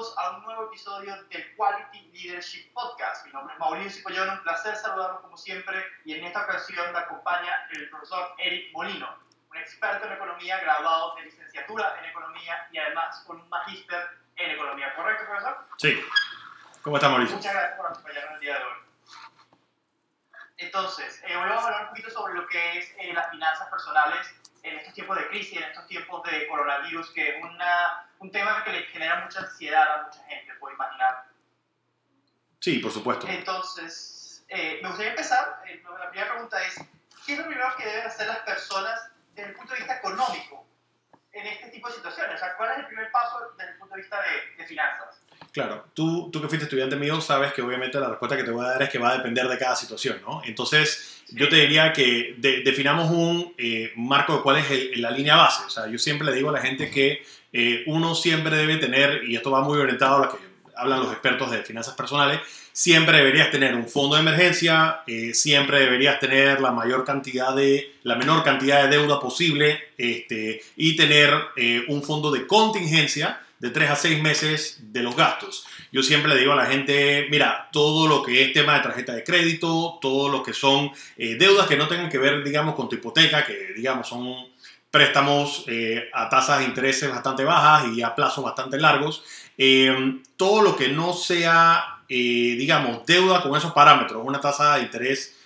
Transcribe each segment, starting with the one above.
todos a un nuevo episodio del Quality Leadership Podcast. Mi nombre es Mauricio Collón, un placer saludarlos como siempre y en esta ocasión me acompaña el profesor Eric Molino, un experto en economía graduado de licenciatura en economía y además con un magíster en economía. ¿Correcto, profesor? Sí. ¿Cómo está Mauricio? Muchas gracias por acompañarnos el día de hoy. Entonces, eh, hoy vamos a hablar un poquito sobre lo que es eh, las finanzas personales en estos tiempos de crisis, en estos tiempos de coronavirus, que es una, un tema que le genera mucha ansiedad a mucha gente, puedo imaginar. Sí, por supuesto. Entonces, eh, me gustaría empezar, eh, la primera pregunta es, ¿qué es lo primero que deben hacer las personas desde el punto de vista económico en este tipo de situaciones? O sea, ¿cuál es el primer paso desde el punto de vista de, de finanzas? Claro, tú, tú que fuiste estudiante mío sabes que obviamente la respuesta que te voy a dar es que va a depender de cada situación, ¿no? Entonces, yo te diría que de- definamos un eh, marco de cuál es el- la línea base. O sea, yo siempre le digo a la gente que eh, uno siempre debe tener, y esto va muy orientado a lo que hablan los expertos de finanzas personales, siempre deberías tener un fondo de emergencia, eh, siempre deberías tener la mayor cantidad de, la menor cantidad de deuda posible, este, y tener un fondo de contingencia de 3 a 6 meses de los gastos. Yo siempre le digo a la gente, mira, todo lo que es tema de tarjeta de crédito, todo lo que son eh, deudas que no tengan que ver, digamos, con tu hipoteca, que, digamos, son préstamos eh, a tasas de intereses bastante bajas y a plazos bastante largos. Eh, todo lo que no sea, digamos, deuda con esos parámetros, una tasa de interés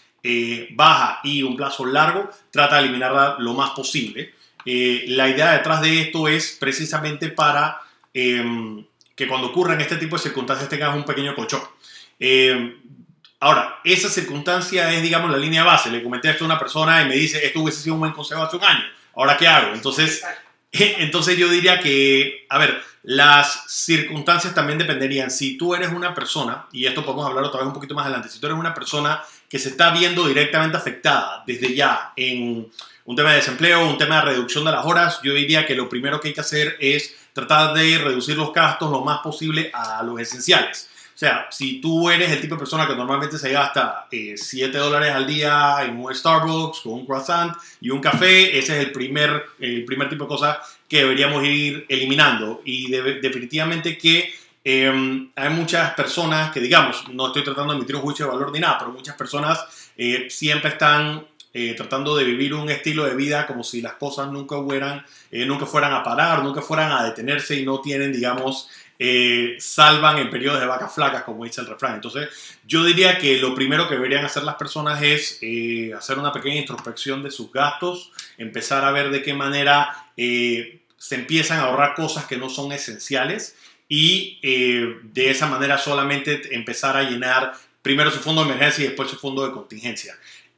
baja y un plazo largo, trata de eliminarla lo más posible. La idea detrás de esto es precisamente para eh, que cuando ocurran este tipo de circunstancias tengas un pequeño colchón. Eh, ahora, esa circunstancia es, digamos, la línea base. Le comenté esto a una persona y me dice, esto hubiese sido un buen consejo hace un año. Ahora, ¿qué hago? Entonces, entonces yo diría que, a ver, las circunstancias también dependerían. Si tú eres una persona, y esto podemos hablar otra vez un poquito más adelante, si tú eres una persona que se está viendo directamente afectada desde ya en un tema de desempleo, un tema de reducción de las horas, yo diría que lo primero que hay que hacer es tratar de reducir los gastos lo más posible a los esenciales. O sea, si tú eres el tipo de persona que normalmente se gasta eh, 7 dólares al día en un Starbucks con un croissant y un café, ese es el primer, el primer tipo de cosa que deberíamos ir eliminando. Y de- definitivamente que eh, hay muchas personas que, digamos, no estoy tratando de emitir un juicio de valor ni nada, pero muchas personas eh, siempre están eh, tratando de vivir un estilo de vida como si las cosas nunca, hubieran, eh, nunca fueran a parar, nunca fueran a detenerse y no tienen, digamos, eh, salvan en periodos de vacas flacas, como dice el refrán. Entonces, yo diría que lo primero que deberían hacer las personas es eh, hacer una pequeña introspección de sus gastos, empezar a ver de qué manera eh, se empiezan a ahorrar cosas que no son esenciales y eh, de esa manera solamente empezar a llenar primero su fondo de emergencia y después su fondo de contingencia.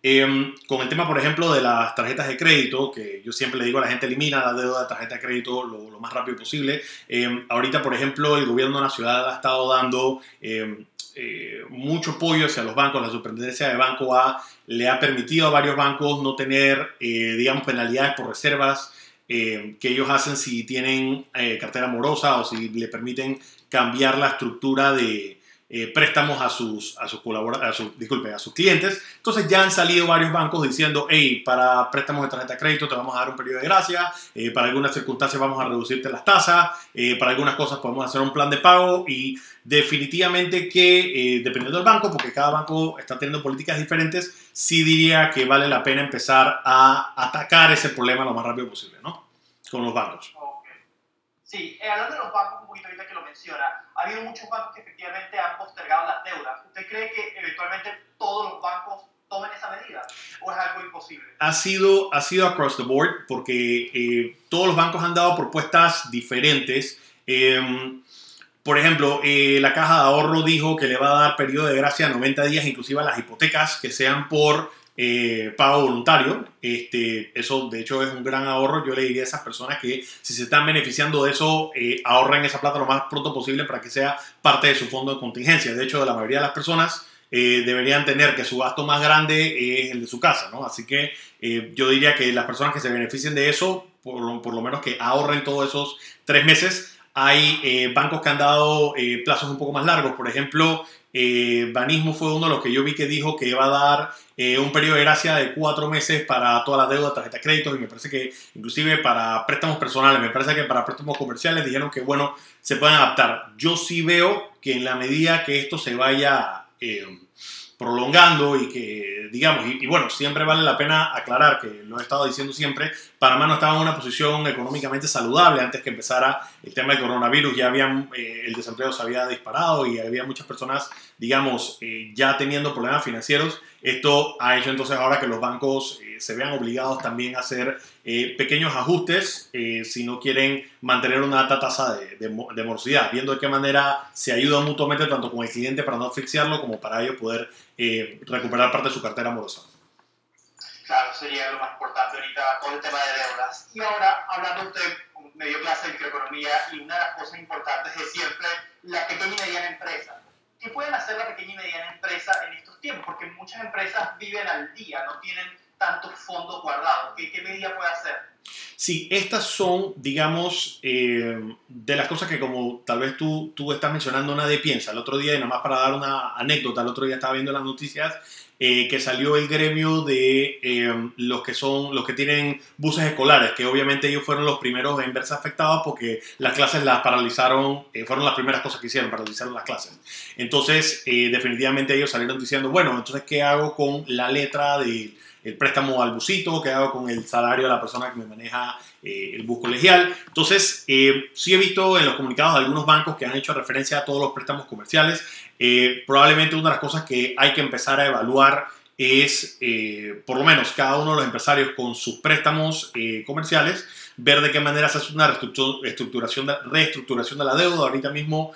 Eh, con el tema, por ejemplo, de las tarjetas de crédito, que yo siempre le digo a la gente, elimina la deuda de tarjeta de crédito lo, más rápido posible. Eh, ahorita, por ejemplo, el gobierno nacional ha estado dando eh, eh, mucho apoyo hacia los bancos. La superintendencia de banco ha, le ha permitido a varios bancos no tener, eh, digamos, penalidades por reservas que ellos hacen si tienen eh, cartera morosa o si le permiten cambiar la estructura de eh, préstamos a sus, a sus a sus, disculpe, a sus clientes. Entonces ya han salido varios bancos diciendo, hey, para préstamos de tarjeta de crédito te vamos a dar un periodo de gracia, eh, para algunas circunstancias vamos a reducirte las tasas, eh, para algunas cosas podemos hacer un plan de pago y definitivamente que eh, dependiendo del banco, porque cada banco está teniendo políticas diferentes, sí diría que vale la pena empezar a atacar ese problema lo más rápido posible, ¿no? Con los bancos. Sí, eh, hablando de los bancos, un poquito ahorita que lo menciona, ha habido muchos bancos que efectivamente han postergado las deudas. ¿Usted cree que eventualmente todos los bancos tomen esa medida? ¿O es algo imposible? ha sido, ha sido across the board porque eh, todos los bancos han dado propuestas diferentes. Eh, por ejemplo, eh, la caja de ahorro dijo que le va a dar periodo de gracia a 90 días, inclusive a las hipotecas que sean por eh, pago voluntario. Este, eso, de hecho, es un gran ahorro. Yo le diría a esas personas que si se están beneficiando de eso, eh, ahorren esa plata lo más pronto posible para que sea parte de su fondo de contingencia. De hecho, la mayoría de las personas eh, deberían tener que su gasto más grande es el de su casa, ¿no? Así que eh, yo diría que las personas que se beneficien de eso, por, lo- menos que ahorren todos esos tres meses. Hay eh, bancos que han dado eh, plazos un poco más largos. Por ejemplo, eh, Banismo fue uno de los que yo vi que dijo que iba a dar eh, un periodo de gracia de cuatro meses para toda la deuda, tarjeta de créditos y me parece que inclusive para préstamos personales, me parece que para préstamos comerciales dijeron que bueno, se pueden adaptar. Yo sí veo que en la medida que esto se vaya eh, prolongando y que, digamos, y, bueno, siempre vale la pena aclarar que lo he estado diciendo siempre, Panamá no estaba en una posición económicamente saludable antes que empezara el tema del coronavirus, ya habían, eh, el desempleo se había disparado y había muchas personas, digamos, eh, ya teniendo problemas financieros. Esto ha hecho entonces ahora que los bancos eh, se vean obligados también a hacer pequeños ajustes si no quieren mantener una alta tasa de, de, morosidad, viendo de qué manera se ayuda mutuamente tanto con el cliente para no asfixiarlo como para ellos poder eh, recuperar parte de su cartera amorosa. Claro, sería lo más importante ahorita con el tema de deudas. Y ahora, hablando usted medio clase de microeconomía y una de las cosas importantes es siempre la pequeña y mediana empresa. ¿Qué pueden hacer la pequeña y mediana empresa en estos tiempos? Porque muchas empresas viven al día, no tienen tantos fondos guardados. ¿Qué, qué medida puede hacer? Sí, estas son, digamos, eh, de las cosas que como tal vez tú, tú estás mencionando, nadie piensa. El otro día, y nada más para dar una anécdota, el otro día estaba viendo las noticias eh, que salió el gremio de eh, los que son los que tienen buses escolares, que obviamente ellos fueron los primeros en verse afectados porque las clases las paralizaron, fueron las primeras cosas que hicieron, paralizaron las clases. Entonces, definitivamente ellos salieron diciendo, bueno, entonces, ¿qué hago con la letra de el préstamo al busito, que hago con el salario de la persona que me maneja eh, el bus colegial. Entonces, eh, sí he visto en los comunicados de algunos bancos que han hecho referencia a todos los préstamos comerciales. Eh, probablemente una de las cosas que hay que empezar a evaluar es, por lo menos, cada uno de los empresarios con sus préstamos comerciales, ver de qué manera se hace una reestructuración de, reestructuración de la deuda. Ahorita mismo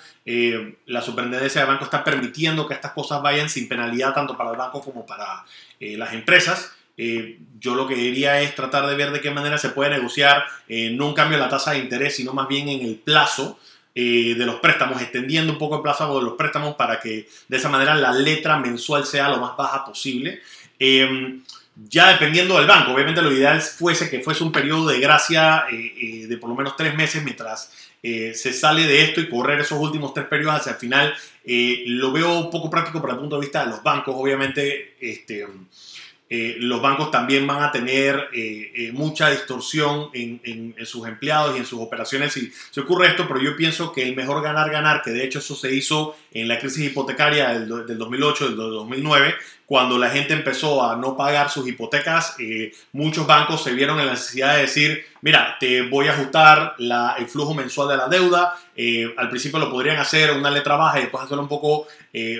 la superintendencia de banco está permitiendo que estas cosas vayan sin penalidad tanto para el banco como para las empresas. Eh, yo lo que diría es tratar de ver de qué manera se puede negociar eh, no un cambio en la tasa de interés, sino más bien en el plazo eh, de los préstamos, extendiendo un poco el plazo de los préstamos para que de esa manera la letra mensual sea lo más baja posible. ya dependiendo del banco, obviamente lo ideal fuese que fuese un periodo de gracia de por lo menos tres meses mientras se sale de esto y correr esos últimos tres periodos hacia el final. lo veo poco práctico para el punto de vista de los bancos, obviamente. Este, eh, los bancos también van a tener eh, eh, mucha distorsión en, sus empleados y en sus operaciones. Si se ocurre esto, pero yo pienso que el mejor ganar-ganar, que de hecho eso se hizo en la crisis hipotecaria del, 2008, del 2009, cuando la gente empezó a no pagar sus hipotecas, muchos bancos se vieron en la necesidad de decir, mira, te voy a ajustar el flujo mensual de la deuda, al principio lo podrían hacer una letra baja y después hacerlo un poco,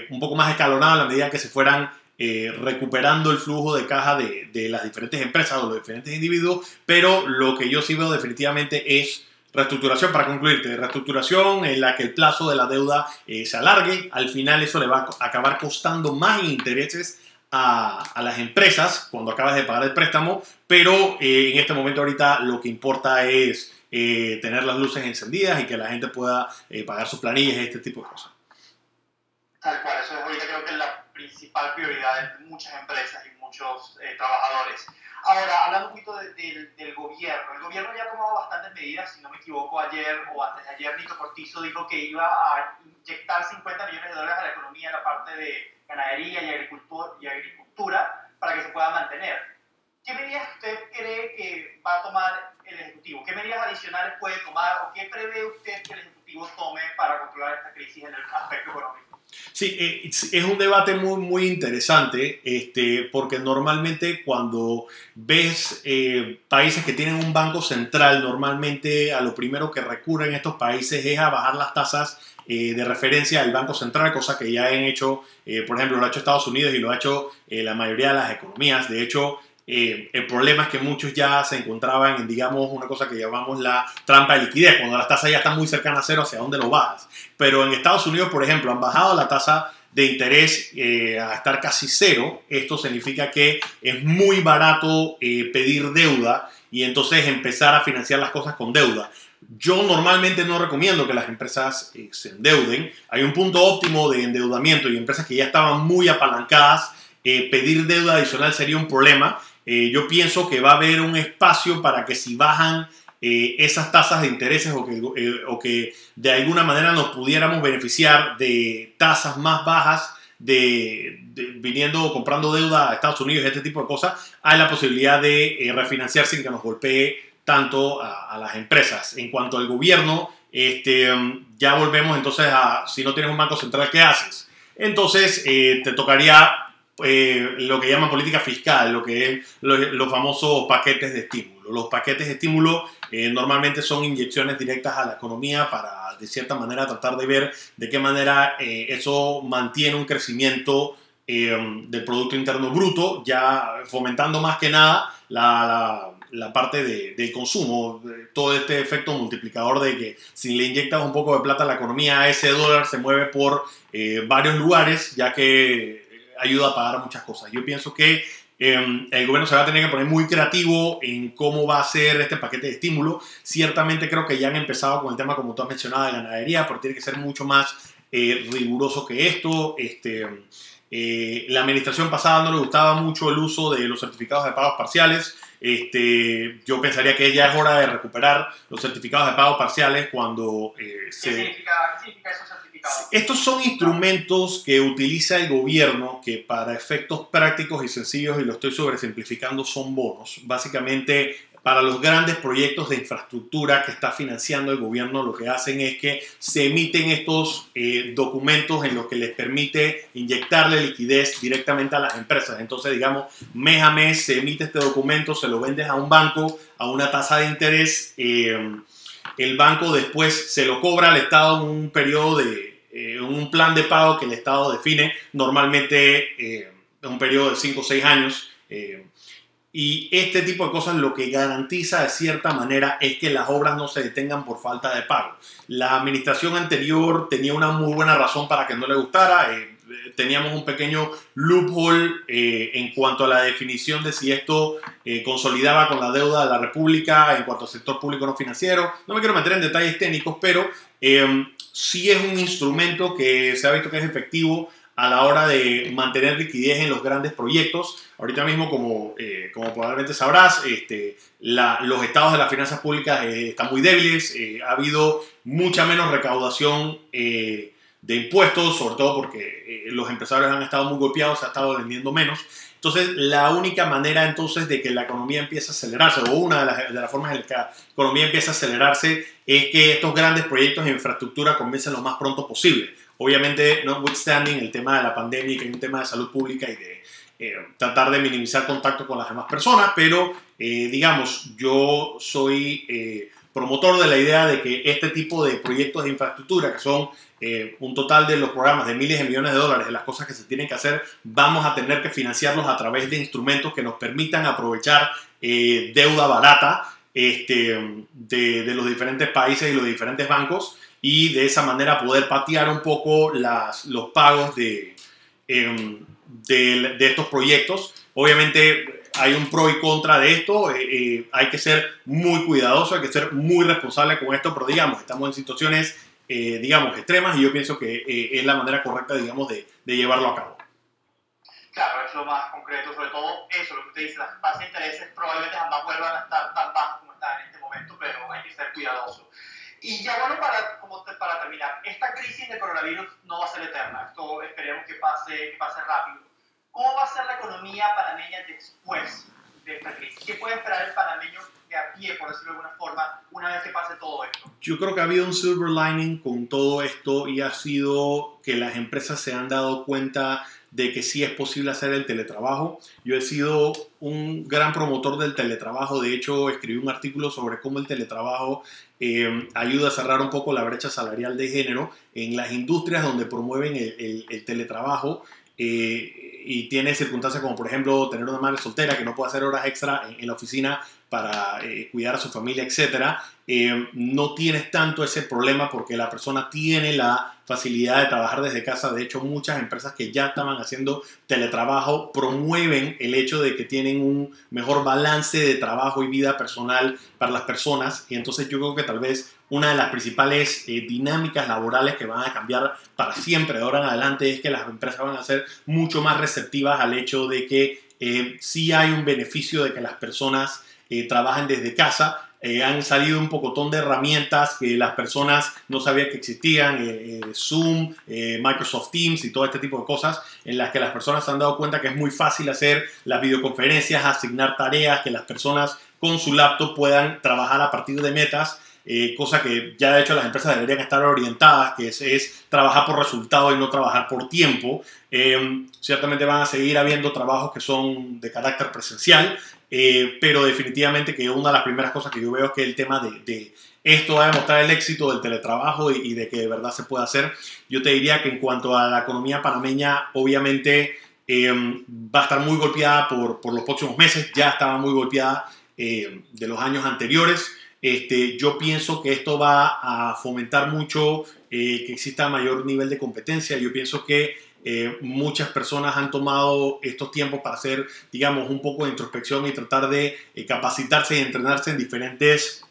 un poco más escalonado a la medida que se fueran eh, recuperando el flujo de caja de, las diferentes empresas o los diferentes individuos, pero lo que yo sí veo definitivamente es reestructuración, para concluirte, reestructuración en la que el plazo de la deuda eh, se alargue, al final eso le va a acabar costando más intereses a, a las empresas cuando acabas de pagar el préstamo, pero eh, en este momento ahorita lo que importa es tener las luces encendidas y que la gente pueda pagar sus planillas y este tipo de cosas. Tal cual, eso ahorita creo que es la principal prioridad de muchas empresas y muchos eh, trabajadores. Ahora, hablando un poquito del gobierno, el gobierno ya ha tomado bastantes medidas, si no me equivoco, ayer o antes de ayer Nito Cortizo dijo que iba a inyectar 50 millones de dólares a la economía en la parte de ganadería y agricultura, y agricultura para que se pueda mantener. ¿Qué medidas usted cree que va a tomar el Ejecutivo? ¿Qué medidas adicionales puede tomar o qué prevé usted que el Ejecutivo tome para controlar esta crisis en el aspecto económico? Sí, eh, es un debate muy, muy interesante, este, porque normalmente cuando ves eh, países que tienen un banco central, normalmente a lo primero que recurren estos países es a bajar las tasas eh, de referencia del Banco Central, cosa que ya han hecho, por ejemplo, lo ha hecho Estados Unidos y lo ha hecho la mayoría de las economías. De hecho, eh, el problema es que muchos ya se encontraban en, digamos, una cosa que llamamos la trampa de liquidez, cuando las tasas ya están muy cercanas a cero, ¿hacia dónde lo bajas? Pero en Estados Unidos, por ejemplo, han bajado la tasa de interés eh, a estar casi cero. Esto significa que es muy barato eh, pedir deuda y entonces empezar a financiar las cosas con deuda. Yo normalmente no recomiendo que las empresas se endeuden. Hay un punto óptimo de endeudamiento y empresas que ya estaban muy apalancadas. pedir deuda adicional sería un problema eh, yo pienso que va a haber un espacio para que si bajan eh, esas tasas de intereses o que, eh, o que de alguna manera nos pudiéramos beneficiar de tasas más bajas de, viniendo o comprando deuda a Estados Unidos, este tipo de cosas, hay la posibilidad de refinanciar sin que nos golpee tanto a, las empresas. En cuanto al gobierno, este, um, ya volvemos entonces a, si no tienes un banco central, ¿qué haces? Entonces te tocaría lo que llaman política fiscal, lo que es los famosos paquetes de estímulo. Los paquetes de estímulo eh, normalmente son inyecciones directas a la economía para, de cierta manera, tratar de ver de qué manera eh, eso mantiene un crecimiento eh, del Producto Interno Bruto, ya fomentando más que nada la, la, parte de, del consumo, todo este efecto multiplicador de que si le inyectas un poco de plata a la economía, ese dólar se mueve por varios lugares, ya que ayuda a pagar muchas cosas. Yo pienso que Em, el gobierno se va a tener que poner muy creativo en cómo va a ser este paquete de estímulo. Ciertamente creo que ya han empezado con el tema, como tú has mencionado, de ganadería, pero tiene que ser mucho más eh, riguroso que esto. Este, eh, la administración pasada no le gustaba mucho el uso de los certificados de pagos parciales. Este, yo pensaría que ya es hora de recuperar los certificados de pagos parciales cuando eh, se... ¿Qué significa, ¿Qué significa eso? Estos son instrumentos que utiliza el gobierno que para efectos prácticos y sencillos, y lo estoy sobresimplificando, son bonos. Básicamente, para los grandes proyectos de infraestructura que está financiando el gobierno, lo que hacen es que se emiten estos eh, documentos en los que les permite inyectarle liquidez directamente a las empresas. Entonces, digamos, mes a mes se emite este documento, se lo vendes a un banco a una tasa de interés. Eh, el banco después se lo cobra al Estado en un periodo de eh, un plan de pago que el Estado define, normalmente eh, un periodo de 5 o 6 años. Eh, y este tipo de cosas lo que garantiza de cierta manera es que las obras no se detengan por falta de pago. La administración anterior tenía una muy buena razón para que no le gustara. Teníamos un pequeño loophole en cuanto a la definición de si esto consolidaba con la deuda de la República en cuanto al sector público no financiero. No me quiero meter en detalles técnicos, pero sí es un instrumento que se ha visto que es efectivo a la hora de mantener liquidez en los grandes proyectos. Ahorita mismo, como, eh, como probablemente sabrás, este, los estados de las finanzas públicas eh, están muy débiles, eh, ha habido mucha menos recaudación de impuestos, sobre todo porque los empresarios han estado muy golpeados, se ha estado vendiendo menos. Entonces, la única manera entonces de que la economía empiece a acelerarse, o una de las, las formas en que la economía empieza a acelerarse, es que estos grandes proyectos de infraestructura comiencen lo más pronto posible. Obviamente, notwithstanding el tema de la pandemia, que hay un tema de salud pública y de eh, tratar de minimizar contacto con las demás personas, pero eh, digamos, yo soy eh, promotor de la idea de que este tipo de proyectos de infraestructura, que son eh, un total de los programas de miles de millones de dólares, de las cosas que se tienen que hacer, vamos a tener que financiarlos a través de instrumentos que nos permitan aprovechar eh, deuda barata este, de, los diferentes países y los diferentes bancos y de esa manera poder patear un poco las, los pagos de, em, de, de estos proyectos. Obviamente hay un pro y contra de esto. Eh, hay que ser muy cuidadoso, hay que ser muy responsable con esto, pero digamos, estamos en situaciones, eh, digamos, extremas y yo pienso que es la manera correcta, digamos, de, de, llevarlo a cabo. Claro, es lo más concreto, sobre todo eso, lo que usted dice, las tasas de intereses probablemente jamás vuelvan a estar tan bajas como están en este momento, pero hay que ser cuidadoso. Y ya bueno, para, como para terminar, esta crisis de coronavirus no va a ser eterna, esto esperemos que pase, que pase rápido ¿Cómo va a ser la economía panameña después ¿Qué puede esperar el panameño de a pie, por decirlo de alguna forma, una vez que pase todo esto? Yo creo que ha habido un silver lining con todo esto y ha sido que las empresas se han dado cuenta de que sí es posible hacer el teletrabajo. Yo he sido un gran promotor del teletrabajo, de hecho escribí un artículo sobre cómo el teletrabajo eh, ayuda a cerrar un poco la brecha salarial de género en las industrias donde promueven el, el teletrabajo. Eh, y tiene circunstancias como por ejemplo tener una madre soltera que no puede hacer horas extra en, la oficina para eh, cuidar a su familia, etc., eh, no tienes tanto ese problema porque la persona tiene la facilidad de trabajar desde casa. De hecho, muchas empresas que ya estaban haciendo teletrabajo promueven el hecho de que tienen un mejor balance de trabajo y vida personal para las personas. Y entonces yo creo que tal vez una de las principales eh, dinámicas laborales que van a cambiar para siempre de ahora en adelante es que las empresas van a ser mucho más receptivas al hecho de que eh, sí hay un beneficio de que las personas eh, trabajen desde casa eh, han salido un pocotón de herramientas que las personas no sabían que existían, Zoom, Microsoft Teams y todo este tipo de cosas, en las que las personas se han dado cuenta que es muy fácil hacer las videoconferencias, asignar tareas, que las personas con su laptop puedan trabajar a partir de metas. Cosa que ya de hecho las empresas deberían estar orientadas, que es, trabajar por resultado y no trabajar por tiempo. ciertamente van a seguir habiendo trabajos que son de carácter presencial, eh, pero definitivamente que una de las primeras cosas que yo veo es que el tema de, esto va a demostrar el éxito del teletrabajo y, de que de verdad se puede hacer. Yo te diría que en cuanto a la economía panameña, obviamente em, va a estar muy golpeada por, los próximos meses, ya estaba muy golpeada eh, de los años anteriores. Este, yo pienso que esto va a fomentar mucho eh, que exista mayor nivel de competencia. Yo pienso que eh, muchas personas han tomado estos tiempos para hacer, digamos, un poco de introspección y tratar de eh, capacitarse y entrenarse en diferentes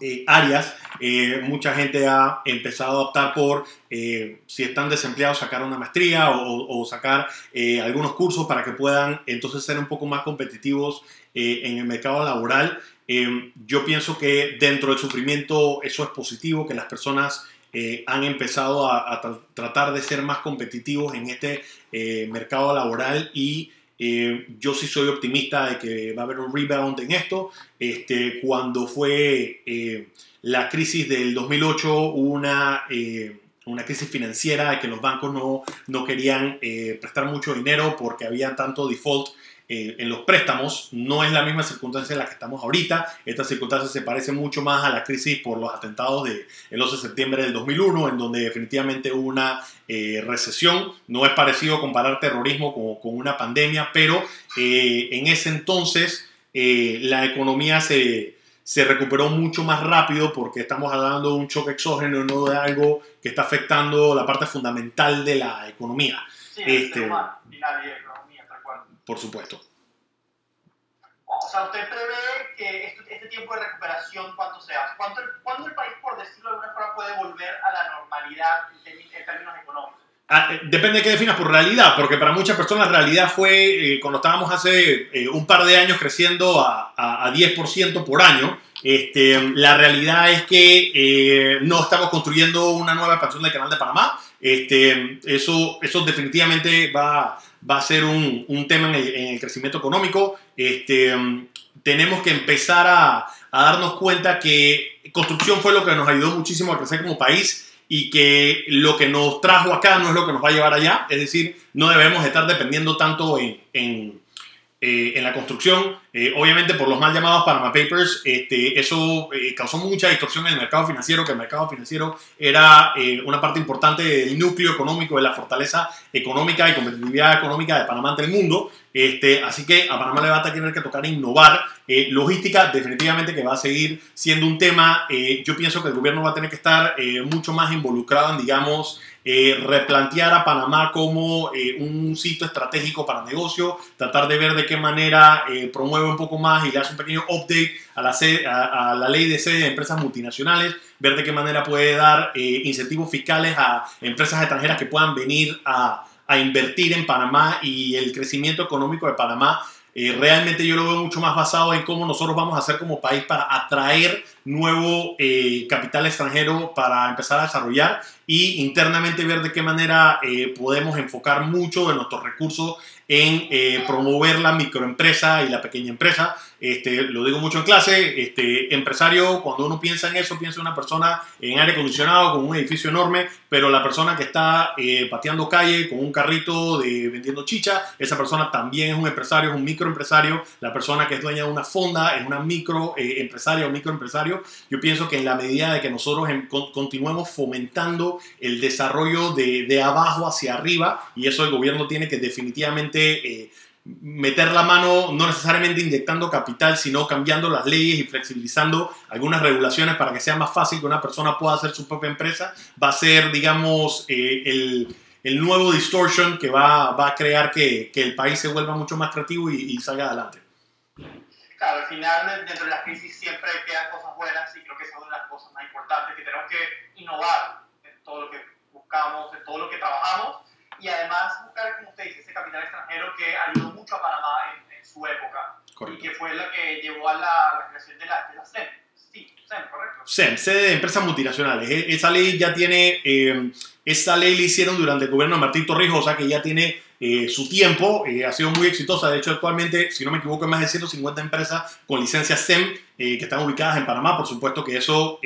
eh, áreas. mucha gente ha empezado a optar por, si están desempleados, sacar una maestría o, sacar algunos cursos para que puedan entonces ser un poco más competitivos en el mercado laboral. yo pienso que dentro del sufrimiento eso es positivo, que las personas eh, han empezado a, tratar de ser más competitivos en este eh, mercado laboral y eh, yo sí soy optimista de que va a haber un rebound en esto. Este, cuando fue la crisis del 2008 hubo una, una crisis financiera de que los bancos no, no querían prestar mucho dinero porque había tanto default eh, en los préstamos. No es la misma circunstancia en la que estamos ahorita. Esta circunstancia se parece mucho más a la crisis por los atentados del de 11 de septiembre del 2001, en donde definitivamente hubo una eh, recesión. No es parecido comparar terrorismo con, con una pandemia, pero eh, en ese entonces la economía se, se recuperó mucho más rápido porque estamos hablando de un choque exógeno, no de algo que está afectando la parte fundamental de la economía. Sí, este, por supuesto. O sea, usted prevé que este, este tiempo de recuperación, ¿cuánto sea? ¿Cuánto, ¿Cuándo el país, por decirlo de alguna forma, puede volver a la normalidad en, términos económicos? Ah, eh, depende de qué definas por realidad, porque para muchas personas realidad fue eh, cuando estábamos hace eh, un par de años creciendo a, a, a 10% por año. Este, la realidad es que no estamos construyendo una nueva expansión del canal de Panamá. Este, eso, eso definitivamente va, va a ser un, un tema en el, crecimiento económico. Este, mm, tenemos que empezar a, a, darnos cuenta que construcción fue lo que nos ayudó muchísimo a crecer como país y que lo que nos trajo acá no es lo que nos va a llevar allá. Es decir, no debemos estar dependiendo tanto en, en eh, en la construcción. Eh, obviamente por los mal llamados Panama Papers, este, eso eh, causó mucha distorsión en el mercado financiero, que el mercado financiero era una parte importante del núcleo económico, de la fortaleza económica y competitividad económica de Panamá ante el mundo. Este, así que a Panamá le va a tener que tocar innovar. logística definitivamente que va a seguir siendo un tema. yo pienso que el gobierno va a tener que estar mucho más involucrado en, digamos, eh, replantear a Panamá como eh, un sitio estratégico para negocio, tratar de ver de qué manera eh, promueve un poco más y le hace un pequeño update a la, a, la ley de sede de empresas multinacionales, ver de qué manera puede dar incentivos fiscales a empresas extranjeras que puedan venir a, a invertir en Panamá y el crecimiento económico de Panamá. Realmente yo lo veo mucho más basado en cómo nosotros vamos a hacer como país para atraer nuevo capital extranjero para empezar a desarrollar y internamente ver de qué manera eh, podemos enfocar mucho de nuestros recursos en eh, promover la microempresa y la pequeña empresa. Este, lo digo mucho en clase, este, empresario, cuando uno piensa en eso, piensa en una persona en aire acondicionado con un edificio enorme, pero la persona que está eh, pateando calle con un carrito de vendiendo chicha, esa persona también es un empresario, es un microempresario. La persona que es dueña de una fonda es una microempresaria o microempresario. Yo pienso que en la medida de que nosotros continuemos fomentando el desarrollo de, de abajo hacia arriba, y eso el gobierno tiene que definitivamente... Eh, meter la mano, no necesariamente inyectando capital, sino cambiando las leyes y flexibilizando algunas regulaciones para que sea más fácil que una persona pueda hacer su propia empresa, va a ser, digamos, eh, el, el, nuevo distortion que va, va a crear que, que, el país se vuelva mucho más creativo y, salga adelante. Claro, al final, dentro de la crisis siempre quedan cosas buenas y creo que esa es una de las cosas más importantes, que tenemos que innovar en todo lo que buscamos, en todo lo que trabajamos y además buscar, como usted dice, ese capital extranjero que ayudó mucho a Panamá en, su época. y que fue la que llevó a la, creación de la, de la SEM. Sí, SEM, correcto. SEM, sede de empresas multinacionales. E, esa ley ya tiene, eh, esa ley la hicieron durante el gobierno de Martín Torrijos, que ya tiene eh, su tiempo, eh, ha sido muy exitosa. De hecho, actualmente, si no me equivoco, hay más de 150 empresas con licencia SEM que están ubicadas en Panamá. Por supuesto que eso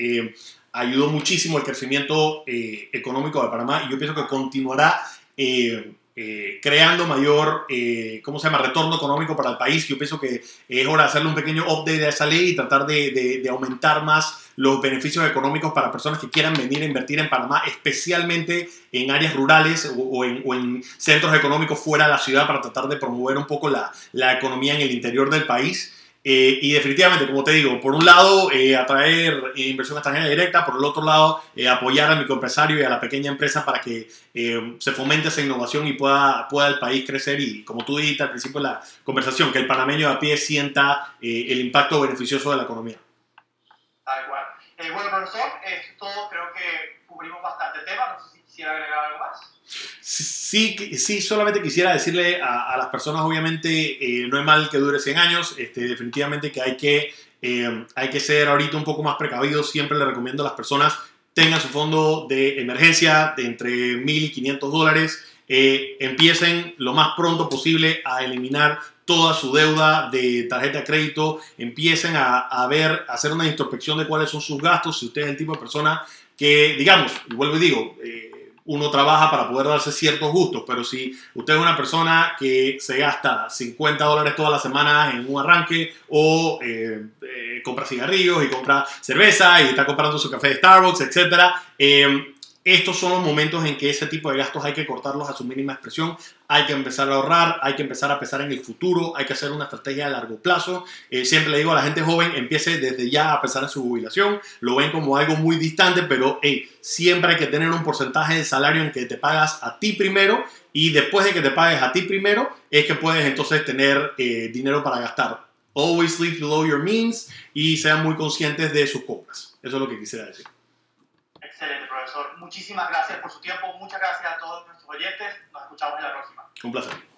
ayudó muchísimo el crecimiento económico de Panamá y yo pienso que continuará eh, creando mayor, eh, ¿cómo se llama?, retorno económico para el país. Yo pienso que es hora de hacerle un pequeño update a esa ley y tratar de, aumentar más los beneficios económicos para personas que quieran venir a invertir en Panamá, especialmente en áreas rurales o, en, centros económicos fuera de la ciudad para tratar de promover un poco la, la economía en el interior del país. Eh, y definitivamente, como te digo, por un lado, eh, atraer inversión extranjera directa, por el otro lado, eh, apoyar al microempresario y a la pequeña empresa para que se fomente esa innovación y pueda, pueda el país crecer. Y como tú dijiste al principio de la conversación, que el panameño a pie sienta el impacto beneficioso de la economía. Tal cual. bueno, profesor, esto creo que cubrimos bastante tema. No sé si quisiera agregar algo más. Sí, sí, solamente quisiera decirle a, las personas, obviamente, eh, no es mal que dure 100 años, este, definitivamente que hay, que eh, hay que ser ahorita un poco más precavidos, siempre le recomiendo a las personas tengan su fondo de emergencia de entre 1.000 y 500 dólares, eh, empiecen lo más pronto posible a eliminar toda su deuda de tarjeta de crédito, empiecen a, a ver, a hacer una introspección de cuáles son sus gastos, si usted es el tipo de persona que, digamos, vuelvo y digo, uno trabaja para poder darse ciertos gustos, pero si usted es una persona que se gasta 50 dólares todas las semanas en un arranque o eh, eh, compra cigarrillos y compra cerveza y está comprando su café de Starbucks, etc., eh, estos son los momentos en que ese tipo de gastos hay que cortarlos a su mínima expresión, hay que empezar a ahorrar, hay que empezar a pensar en el futuro, hay que hacer una estrategia a largo plazo. Eh, siempre le digo a la gente joven, empiece desde ya a pensar en su jubilación, lo ven como algo muy distante, pero hey, siempre hay que tener un porcentaje de salario en que te pagas a ti primero y después de que te pagues a ti primero es que puedes entonces tener eh, dinero para gastar. Always live below your means y sean muy conscientes de sus compras. Eso es lo que quisiera decir. Excelente, profesor. Muchísimas gracias por su tiempo. Muchas gracias a todos nuestros oyentes. Nos escuchamos en la próxima. Un placer.